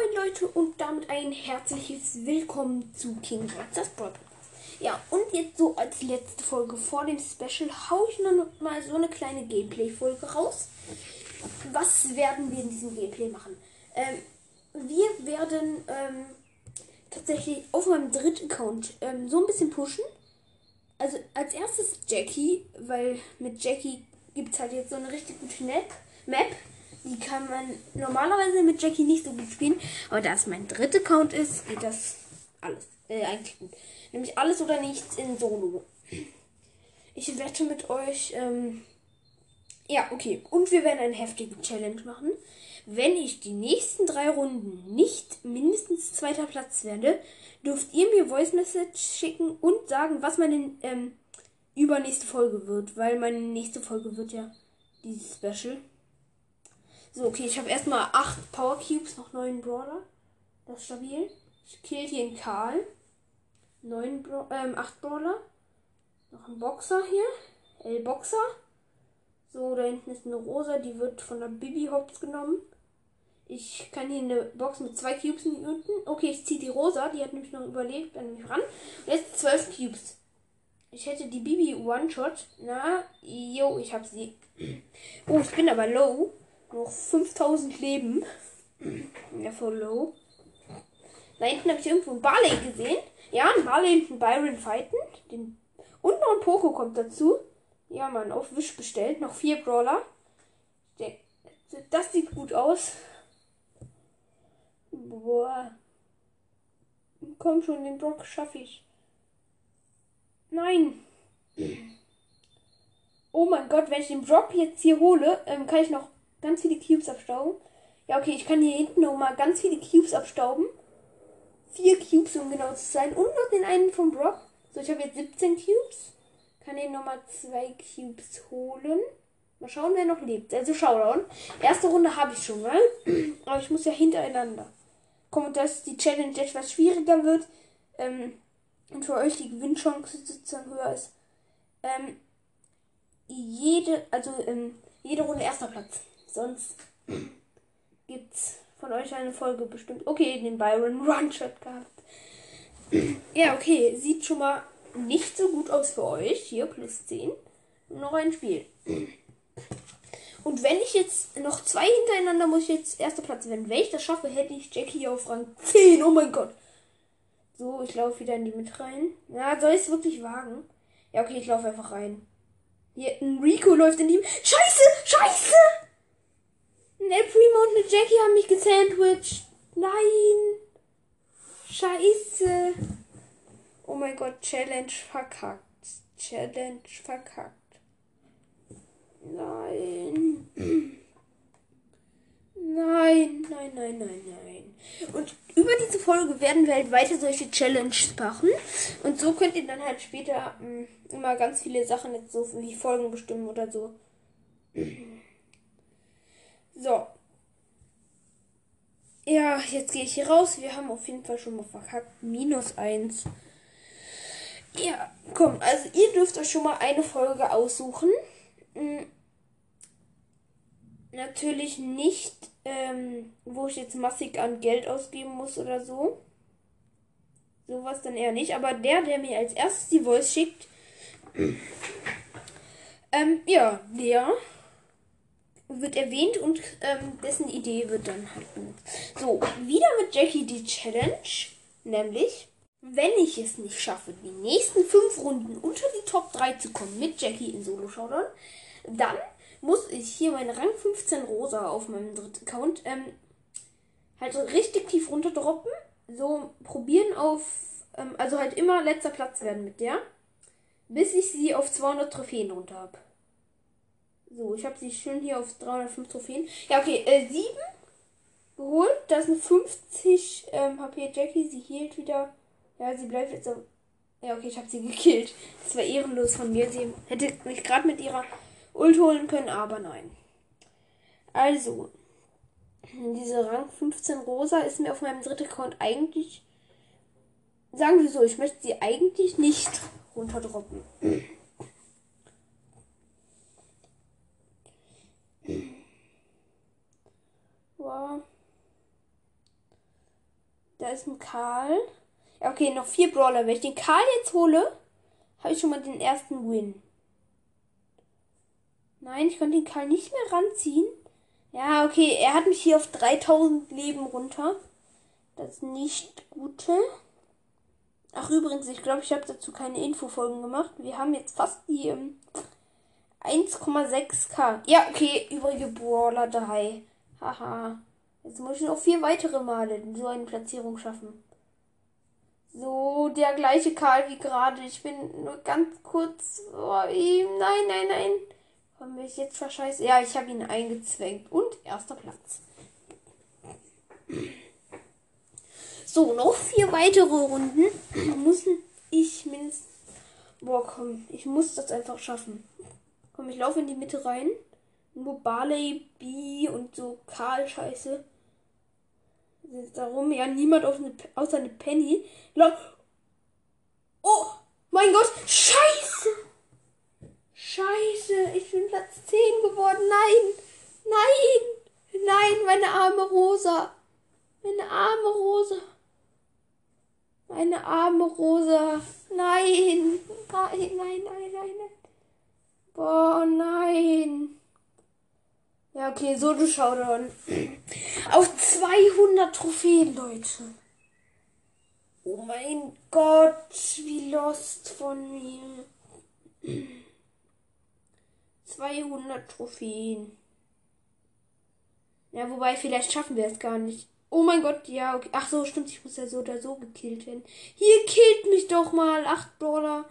Moin Leute und damit ein herzliches Willkommen zu King Brothers Podcast. Ja, und jetzt so als letzte Folge vor dem Special haue ich noch mal so eine kleine Gameplay-Folge raus. Was werden wir in diesem Gameplay machen? Ähm, wir werden ähm, tatsächlich auf meinem dritten Account ähm, so ein bisschen pushen. Also als erstes Jackie, weil mit Jackie gibt es halt jetzt so eine richtig gute Map. Die kann man normalerweise mit Jackie nicht so gut spielen. Aber da es mein dritter Account ist, geht das alles. Äh, eigentlich gut. Nämlich alles oder nichts in Solo. Ich wette mit euch. Ähm, ja, okay. Und wir werden eine heftige Challenge machen. Wenn ich die nächsten drei Runden nicht mindestens zweiter Platz werde, dürft ihr mir Voice Message schicken und sagen, was meine ähm, übernächste Folge wird. Weil meine nächste Folge wird ja dieses Special. So, okay, ich habe erstmal 8 Power Cubes, noch 9 Brawler. Das ist stabil. Ich kill hier einen Karl. 9 Bra ähm, 8 Brawler. Noch ein Boxer hier. El Boxer. So, da hinten ist eine Rosa, die wird von der Bibi Hops genommen. Ich kann hier eine Box mit zwei Cubes unten. Okay, ich ziehe die Rosa, die hat nämlich noch überlebt, dann mich ran. Und jetzt 12 Cubes. Ich hätte die Bibi One-Shot. Na, jo, ich hab sie. Oh, ich bin aber low. Noch 5000 Leben. Ja, voll low. Da hinten habe ich irgendwo einen Barley gesehen. Ja, ein Barley und ein Byron fighten. Den und noch ein Poco kommt dazu. Ja, man, auf Wisch bestellt. Noch vier Brawler. Das sieht gut aus. Boah. Komm schon, den Brock schaffe ich. Nein. Oh mein Gott, wenn ich den Brock jetzt hier hole, ähm, kann ich noch ganz viele Cubes abstauben. Ja, okay, ich kann hier hinten noch mal ganz viele Cubes abstauben. Vier Cubes, um genau zu sein. Und noch den einen vom Brock. So, ich habe jetzt 17 Cubes. Kann hier nochmal zwei Cubes holen. Mal schauen, wer noch lebt. Also Showdown. Erste Runde habe ich schon mal. Aber ich muss ja hintereinander. Kommt, dass die Challenge etwas schwieriger wird. Ähm, und für euch die Gewinnchance sozusagen höher ist. Ähm, jede, also ähm, jede Runde erster Platz. Sonst gibt's von euch eine Folge bestimmt. Okay, den Byron One-Shot gehabt. ja, okay. Sieht schon mal nicht so gut aus für euch. Hier plus 10. Noch ein Spiel. Und wenn ich jetzt noch zwei hintereinander muss ich jetzt erster Platz werden. Wenn ich das schaffe, hätte ich Jackie auf Rang 10. Oh mein Gott. So, ich laufe wieder in die mit rein. Ja, soll ich es wirklich wagen? Ja, okay, ich laufe einfach rein. Hier, ein Rico läuft in die. Scheiße! Scheiße! Ne Primo und eine Jackie haben mich gesandwiched. Nein. Scheiße. Oh mein Gott, Challenge verkackt. Challenge verkackt. Nein. Nein, nein, nein, nein, nein. Und über diese Folge werden wir halt weiter solche Challenges machen. Und so könnt ihr dann halt später mh, hm, immer ganz viele Sachen jetzt so wie Folgen bestimmen oder so. So. Ja, jetzt gehe ich hier raus. Wir haben auf jeden Fall schon mal verkackt. Minus eins. Ja, komm, also ihr dürft euch schon mal eine Folge aussuchen. Hm. Natürlich nicht, ähm, wo ich jetzt massig an Geld ausgeben muss oder so. Sowas dann eher nicht. Aber der, der mir als erstes die Voice schickt, ähm, ja, der wird erwähnt und ähm, dessen Idee wird dann halt. So, wieder mit Jackie die Challenge, nämlich, wenn ich es nicht schaffe, die nächsten fünf Runden unter die Top 3 zu kommen mit Jackie in Solo Showdown, dann muss ich hier meine Rang 15 Rosa auf meinem dritten Account ähm, halt richtig tief runterdroppen. So probieren auf, ähm, also halt immer letzter Platz werden mit der, bis ich sie auf 200 Trophäen runter habe. So, ich habe sie schön hier auf 305 Trophäen. Ja, okay, äh, 7 geholt. Das eine 50 ähm, HP Jackie. Sie hielt wieder. Ja, sie bleibt jetzt so. Ja, okay, ich habe sie gekillt. Das war ehrenlos von mir. Sie hätte mich gerade mit ihrer Ult holen können, aber nein. Also, diese Rang 15 Rosa ist mir auf meinem dritten Account eigentlich. Sagen wir so, ich möchte sie eigentlich nicht runterdroppen. Wow. Da ist ein Karl. Ja, okay, noch vier Brawler. Wenn ich den Karl jetzt hole, habe ich schon mal den ersten Win. Nein, ich konnte den Karl nicht mehr ranziehen. Ja, okay, er hat mich hier auf 3000 Leben runter. Das ist nicht gute. Ach, übrigens, ich glaube, ich habe dazu keine Infofolgen gemacht. Wir haben jetzt fast die ähm, 1,6k. Ja, okay, übrige Brawler 3. Haha. Jetzt muss ich noch vier weitere Male so eine Platzierung schaffen. So, der gleiche Karl wie gerade. Ich bin nur ganz kurz vor ihm. Nein, nein, nein. Komm, will ich jetzt verscheißen? Ja, ich habe ihn eingezwängt. Und erster Platz. So, noch vier weitere Runden. Muss ich mindestens. Boah, komm, ich muss das einfach schaffen. Komm, ich laufe in die Mitte rein. Nur Barley, B und so Karl-Scheiße. Darum ja niemand auf eine, außer eine Penny. Oh, mein Gott, Scheiße! Scheiße, ich bin Platz 10 geworden. Nein, nein, nein, meine arme Rosa. Meine arme Rosa. Meine arme Rosa. Nein, nein, nein, nein, nein. Boah, nein. Ja, okay, so du Showdown. Auf 200 Trophäen, Leute. Oh mein Gott, wie lost von mir. 200 Trophäen. Ja, wobei, vielleicht schaffen wir es gar nicht. Oh mein Gott, ja, okay. Ach so, stimmt, ich muss ja so oder so gekillt werden. Hier killt mich doch mal. 8 Dollar.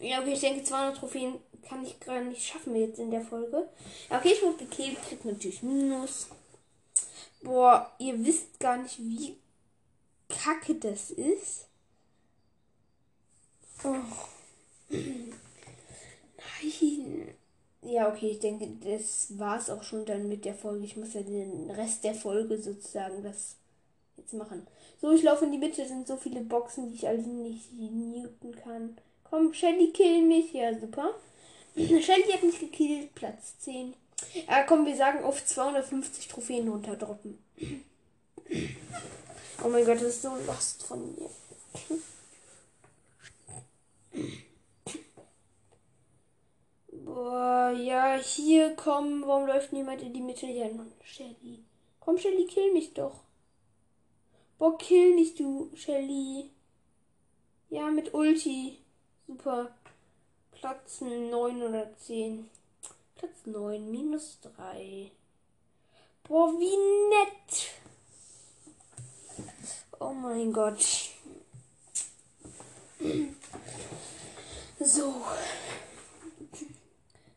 Ja, okay, ich denke, 200 Trophäen kann ich gar nicht schaffen wir jetzt in der Folge. Okay, ich wurde gekillt, krieg natürlich Minus. Boah, ihr wisst gar nicht, wie kacke das ist. Oh. Nein. Ja, okay, ich denke, das war es auch schon dann mit der Folge. Ich muss ja den Rest der Folge sozusagen das jetzt machen. So, ich laufe in die Mitte, sind so viele Boxen, die ich alle nicht muten kann. Komm, Shelly, kill mich. Ja, super. Shelly hat mich gekillt, Platz 10. Ja, komm, wir sagen auf 250 Trophäen runterdroppen. Oh mein Gott, das ist so lost von mir. Boah, ja, hier, komm, warum läuft niemand in die Mitte? Ja, Shelly. Komm, Shelly, kill mich doch. Boah, kill mich, du, Shelly. Ja, mit Ulti. Super. Platz 9 oder 10. Platz 9, minus 3. Boah, wie nett. Oh mein Gott. So.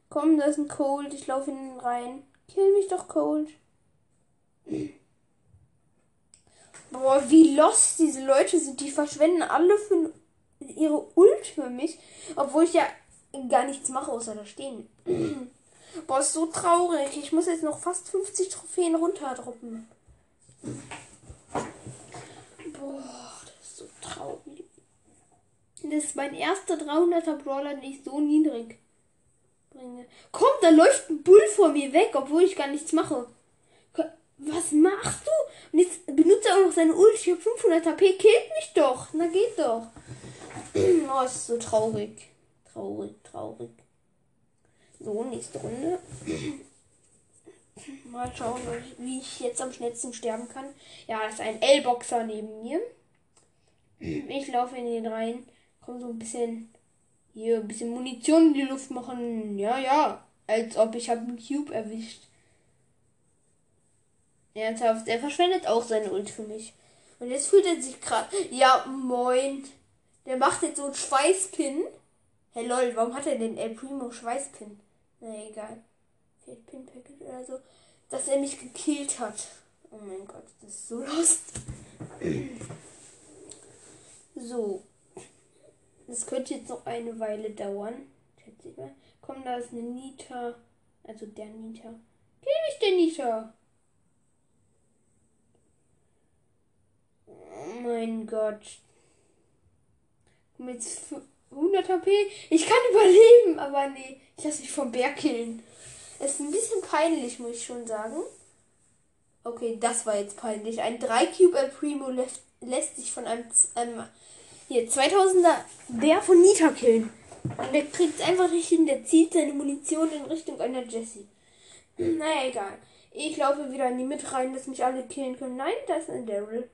Komm, da ist ein Cold. Ich laufe in den rein. Kill mich doch, Cold. Boah, wie lost diese Leute sind. Die verschwenden alle für ihre Ult für mich. Obwohl ich ja gar nichts mache, außer da stehen. Boah, ist so traurig. Ich muss jetzt noch fast 50 Trophäen runterdroppen. Boah, das ist so traurig. Das ist mein erster 300er Brawler, den ich so niedrig bringe. Komm, da läuft ein Bull vor mir weg, obwohl ich gar nichts mache. Was machst du? Und jetzt benutzt er auch noch seine Ult. Ich habe 500 HP. Killt mich doch. Na geht doch. oh, ist so traurig. Traurig, traurig. So, nächste Runde. Mal schauen, wie ich jetzt am schnellsten sterben kann. Ja, das ist ein L-Boxer neben mir. Ich laufe in den rein. Komm so ein bisschen hier ein bisschen Munition in die Luft machen. Ja, ja. Als ob ich habe einen Cube erwischt. Ernsthaft, er verschwendet auch seine Ult für mich. Und jetzt fühlt er sich gerade. Ja, moin. Der macht jetzt so einen Schweißpin. Hey lol, warum hat er den El Primo Schweißpin? Na egal. Fehlt Pin Packet oder so. Dass er mich gekillt hat. Oh mein Gott, das ist so lost. so. Das könnte jetzt noch eine Weile dauern. Schätze ich mal. Komm, da ist eine Nita. Also der Nita. Kill mich, der Nita. Oh mein Gott. Komm jetzt 100 HP. Ich kann überleben, aber nee. Ich lasse mich vom Bär killen. Es ist ein bisschen peinlich, muss ich schon sagen. Okay, das war jetzt peinlich. Ein 3 Cube El Primo lässt, lässt sich von einem, einem hier 2000er der von Nita killen. Und der kriegt einfach nicht hin. Der zieht seine Munition in Richtung einer Jessie. Naja, egal. Ich laufe wieder in die Mitte rein, dass mich alle killen können. Nein, da ist ein Daryl.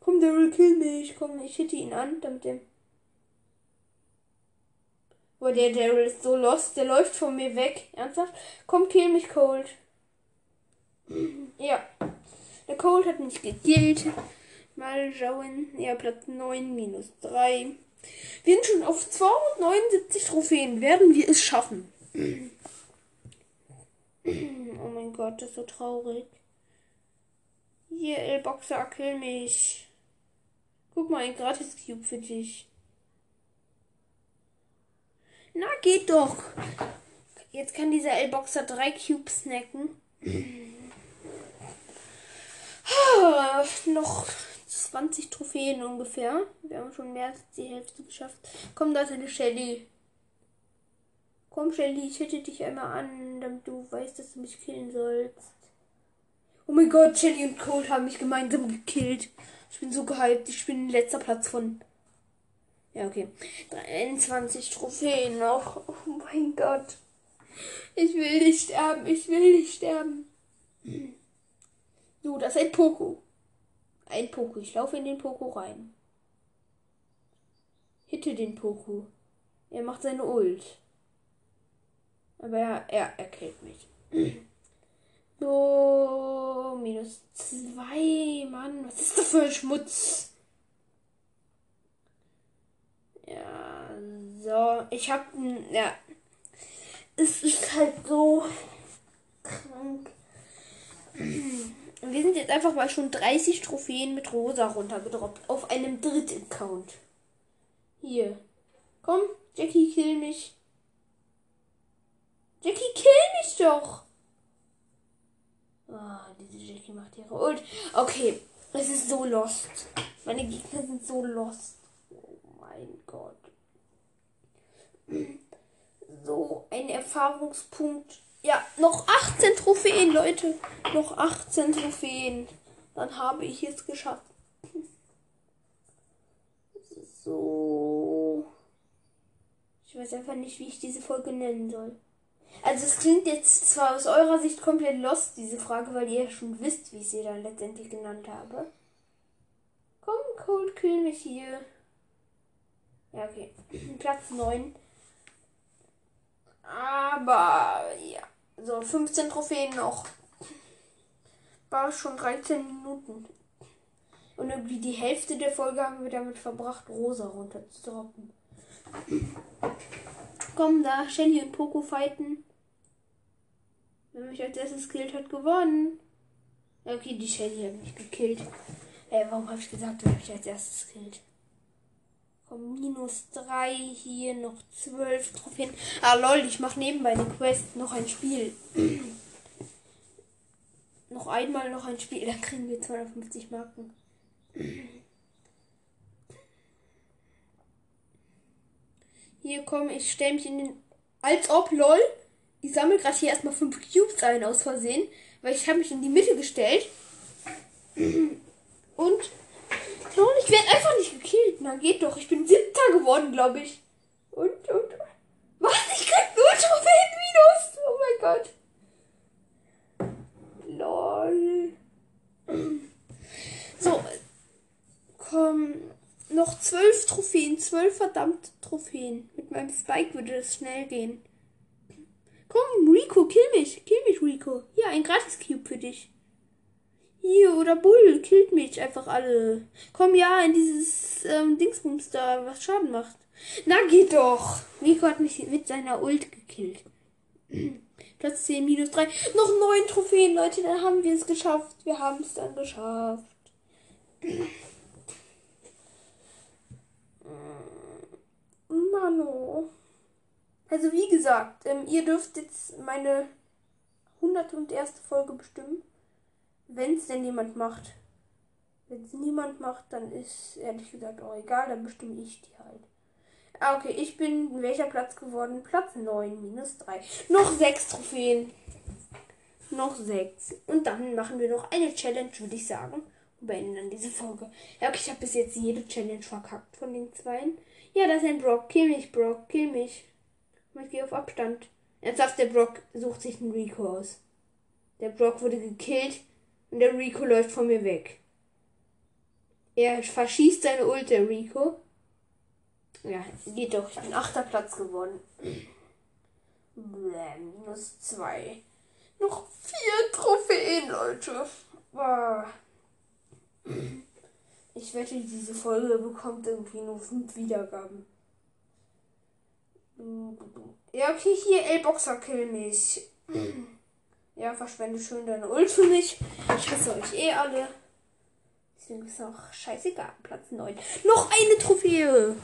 Komm, Daryl, kill mich. Komm, ich hitte ihn an, damit dem. Boah, der Daryl ist so lost. Der läuft von mir weg. Ernsthaft? Komm, kill mich, Cold. Ja. Der Cold hat mich gekillt. Mal schauen. Ja, Platz 9 minus 3. Wir sind schon auf 279 Trophäen. Werden wir es schaffen? Oh mein Gott, das ist so traurig. Hier, El-Boxer, kill mich. Guck mal, ein Gratis-Cube für dich. Na, geht doch. Jetzt kann dieser El-Boxer drei Cubes snacken. Ah, noch 20 Trophäen ungefähr. Wir haben schon mehr als die Hälfte geschafft. Komm, da ist eine Shelly. Komm, Shelly, ich hätte dich einmal an, damit du weißt, dass du mich killen sollst. Oh mein Gott, Shelly und Cold haben mich gemeinsam gekillt. Ich bin so gehypt. Ich bin letzter Platz von. Ja, okay. 23 Trophäen noch. Oh mein Gott. Ich will nicht sterben. Ich will nicht sterben. So, das ist ein Poko. Ein Poko. Ich laufe in den Poko rein. Hitte den Poko. Er macht seine Ult. Aber er, er, er killt mich. So, minus zwei, Mann. Was ist das für ein Schmutz? Ja, so. Ich hab, ja. Es ist halt so krank. Wir sind jetzt einfach mal schon 30 Trophäen mit Rosa runtergedroppt. Auf einem dritten Account. Hier. Komm, Jackie, kill mich. Jackie, kill mich doch. Oh, diese Jackie macht ihre Ult. Okay, es ist so lost. Meine Gegner sind so lost. Mein Gott. So, ein Erfahrungspunkt. Ja, noch 18 Trophäen, Leute. Noch 18 Trophäen. Dann habe ich es geschafft. So. Ich weiß einfach nicht, wie ich diese Folge nennen soll. Also es klingt jetzt zwar aus eurer Sicht komplett lost, diese Frage, weil ihr ja schon wisst, wie ich sie dann letztendlich genannt habe. Komm, Cold Kill mich hier. Ja, okay. Platz 9. Aber ja. So, 15 Trophäen noch. War schon 13 Minuten. Und irgendwie die Hälfte der Folge haben wir damit verbracht, Rosa runterzudroppen. Komm da, Shelly und Poco fighten. Wer mich als erstes killt, hat gewonnen. Okay, die Shelly hat mich gekillt. Äh, warum habe ich gesagt, wer mich als erstes killt? Minus 3, hier noch 12 Trophäen. Ah, lol, ich mache nebenbei eine Quest, noch ein Spiel. noch einmal noch ein Spiel, dann kriegen wir 250 Marken. Hier komm, ich stelle mich in den. Als ob, lol. Ich sammle gerade hier erstmal 5 Cubes ein aus Versehen, weil ich habe mich in die Mitte gestellt. Und. Lol, ich werde einfach nicht gekillt. Na geht doch. Ich bin siebter geworden, glaube ich. Und, und. Was? Ich krieg nur Trophäen minus. Oh mein Gott. Lol. So. Komm noch zwölf Trophäen, zwölf verdammte Trophäen. Mit meinem Spike würde es schnell gehen. Komm, Rico, kill mich. Kill mich, Rico. Hier, ein Gratis-Cube für dich. Hier, oder Bull, killt mich einfach alle. Komm ja in dieses ähm, Dingsbums da, was Schaden macht. Na, geht doch. Rico hat mich mit seiner Ult gekillt. Platz 10, minus 3. Noch 9 Trophäen, Leute, dann haben wir es geschafft. Wir haben es dann geschafft. Mano. Also wie gesagt, ähm, ihr dürft jetzt meine 101. Folge bestimmen. Wenn es denn jemand macht. Wenn es niemand macht, dann ist ehrlich gesagt auch egal, dann bestimme ich die halt. Ah, okay, ich bin in welcher Platz geworden? Platz 9, minus 3. Noch 6 Trophäen. noch sechs. Und dann machen wir noch eine Challenge, würde ich sagen. Und beenden dann diese Folge. Ja, okay, ich habe bis jetzt jede Challenge verkackt von den zweien. Ja, das ist ein Brock. Kill mich, Brock. Kill mich. Ich gehe auf Abstand. Ernsthaft, der Brock sucht sich einen Rico aus. Der Brock wurde gekillt und der Rico läuft von mir weg. Er verschießt seine Ult, der Rico. Ja, geht doch. Ich bin achter Platz geworden. Bläh, minus zwei. Noch vier Trophäen, Leute. Ich wette, diese Folge bekommt irgendwie nur fünf Wiedergaben. Ja, okay, hier, L-Boxer, kill mich. Ja, verschwende schön deine Ult für mich. Ich hasse euch eh alle. Deswegen ist auch scheißegal. Platz 9. Noch eine Trophäe.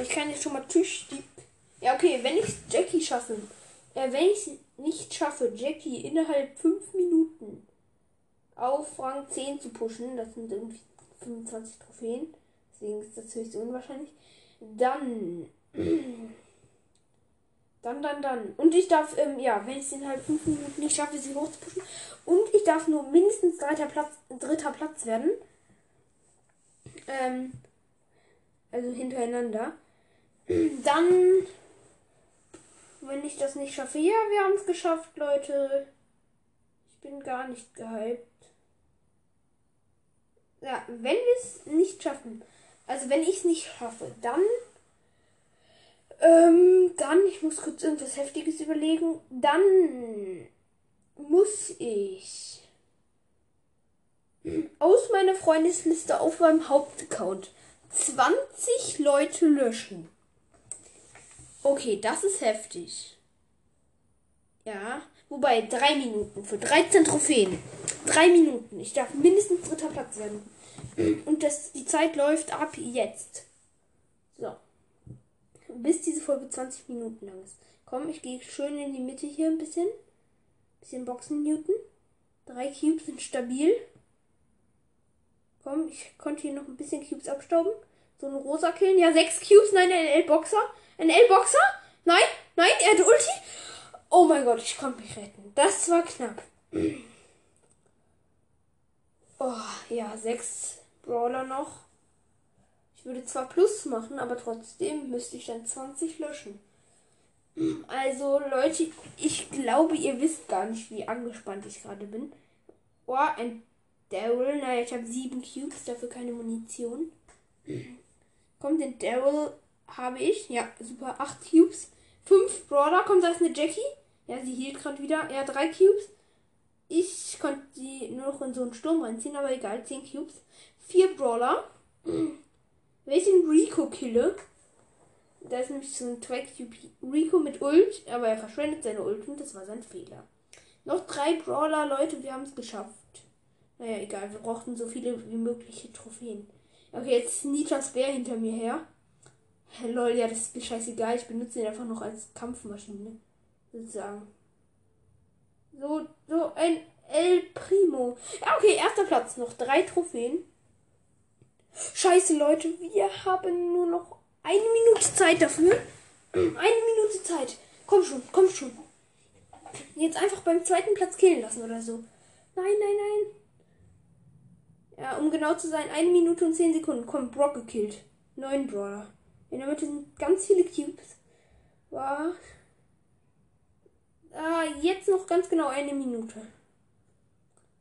Ich kann jetzt schon mal tüchtig. Ja, okay, wenn ich Jackie schaffe. Äh, wenn ich nicht schaffe, Jackie innerhalb 5 Minuten auf Rang 10 zu pushen, das sind irgendwie 25 Trophäen. Deswegen ist das höchst unwahrscheinlich. Dann dann, dann, dann. Und ich darf, ähm, ja, wenn ich es innerhalb fünf Minuten nicht schaffe, sie hochzupushen. Und ich darf nur mindestens dritter Platz, dritter Platz werden. Ähm, also hintereinander. Dann, wenn ich das nicht schaffe, ja, wir haben es geschafft, Leute. Ich bin gar nicht gehypt. Ja, wenn wir es nicht schaffen, also wenn ich es nicht schaffe, dann ähm, dann, ich muss kurz irgendwas Heftiges überlegen. Dann muss ich aus meiner Freundesliste auf meinem Hauptaccount 20 Leute löschen. Okay, das ist heftig. Ja, wobei drei Minuten für 13 Trophäen. Drei Minuten. Ich darf mindestens dritter Platz werden. Und das, die Zeit läuft ab jetzt. Bis diese Folge 20 Minuten lang ist. Komm, ich gehe schön in die Mitte hier ein bisschen. Bisschen Boxen Newton. Drei Cubes sind stabil. Komm, ich konnte hier noch ein bisschen Cubes abstauben. So ein rosa killen. Ja, sechs Cubes. Nein, ein L-Boxer. Ein L-Boxer? Nein, nein, er hat Ulti. Oh mein Gott, ich konnte mich retten. Das war knapp. Oh, ja, sechs Brawler noch würde zwar Plus machen, aber trotzdem müsste ich dann 20 löschen. Also Leute, ich glaube, ihr wisst gar nicht, wie angespannt ich gerade bin. Oh, ein Daryl. Naja, ich habe sieben Cubes, dafür keine Munition. Kommt, den Daryl habe ich. Ja, super. Acht Cubes. Fünf Brawler. Kommt, da ist eine Jackie. Ja, sie hielt gerade wieder. Ja, drei Cubes. Ich konnte sie nur noch in so einen Sturm reinziehen, aber egal. Zehn Cubes. Vier Brawler. Rico kille, da ist nämlich so ein Track Rico mit Ult, aber er verschwendet seine Ult und das war sein Fehler. Noch drei Brawler, Leute, wir haben es geschafft. Naja, egal, wir brauchten so viele wie mögliche Trophäen. Okay, jetzt ist Nitas Bär hinter mir her. Lol, ja, das ist mir scheißegal. Ich benutze ihn einfach noch als Kampfmaschine. Sozusagen. So, so ein El Primo. Ja, okay, erster Platz. Noch drei Trophäen. Scheiße, Leute, wir haben nur noch eine Minute Zeit dafür. Eine Minute Zeit. Komm schon, komm schon. Jetzt einfach beim zweiten Platz killen lassen oder so. Nein, nein, nein. Ja, um genau zu sein, eine Minute und zehn Sekunden. Komm, Brock gekillt. Neun Brawler. In der Mitte sind ganz viele Cubes. War. Ah, jetzt noch ganz genau eine Minute.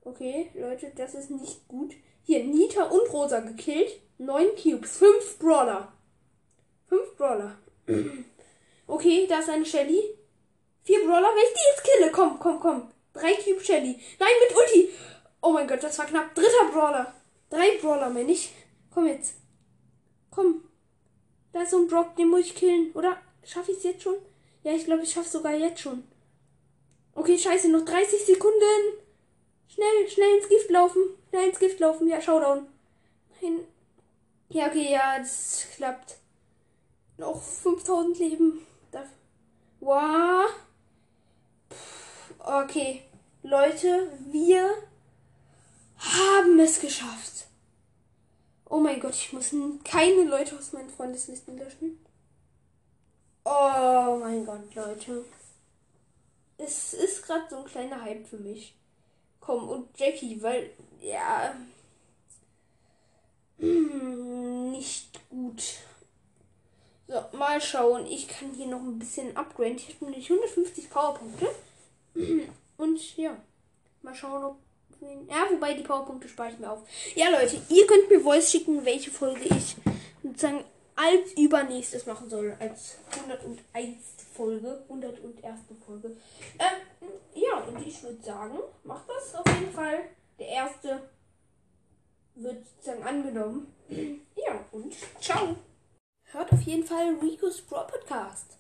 Okay, Leute, das ist nicht gut. Hier, Nita und Rosa gekillt. Neun Cubes. Fünf Brawler. Fünf Brawler. Okay, da ist eine Shelly. Vier Brawler. Wenn ich die jetzt kille, komm, komm, komm. Drei Cube Shelly. Nein, mit Ulti. Oh mein Gott, das war knapp. Dritter Brawler. Drei Brawler, meine ich. Komm jetzt. Komm. Da ist so ein Brock, den muss ich killen. Oder schaffe ich es jetzt schon? Ja, ich glaube, ich schaffe es sogar jetzt schon. Okay, scheiße, noch 30 Sekunden. Schnell, schnell ins Gift laufen. Schnell ins Gift laufen. Ja, Showdown. Nein. Ja, okay, ja, das klappt. Noch 5000 Leben. Wow. Okay. Leute, wir haben es geschafft. Oh mein Gott, ich muss keine Leute aus meinen Freundeslisten löschen. Oh mein Gott, Leute. es ist gerade so ein kleiner Hype für mich. Komm, und Jackie, weil, ja, nicht gut. So, mal schauen. Ich kann hier noch ein bisschen upgraden. Ich habe nämlich 150 Powerpunkte. Und ja, mal schauen, ob. Ja, wobei die Powerpunkte spare ich mir auf. Ja, Leute, ihr könnt mir Voice schicken, welche Folge ich sozusagen als übernächstes machen soll. Als 101. Folge. 101. Folge. Ähm, ja, und ich würde sagen, macht das auf jeden Fall. Der erste wird sozusagen angenommen. ja, und ciao. Hört auf jeden Fall Rico's Pro Podcast.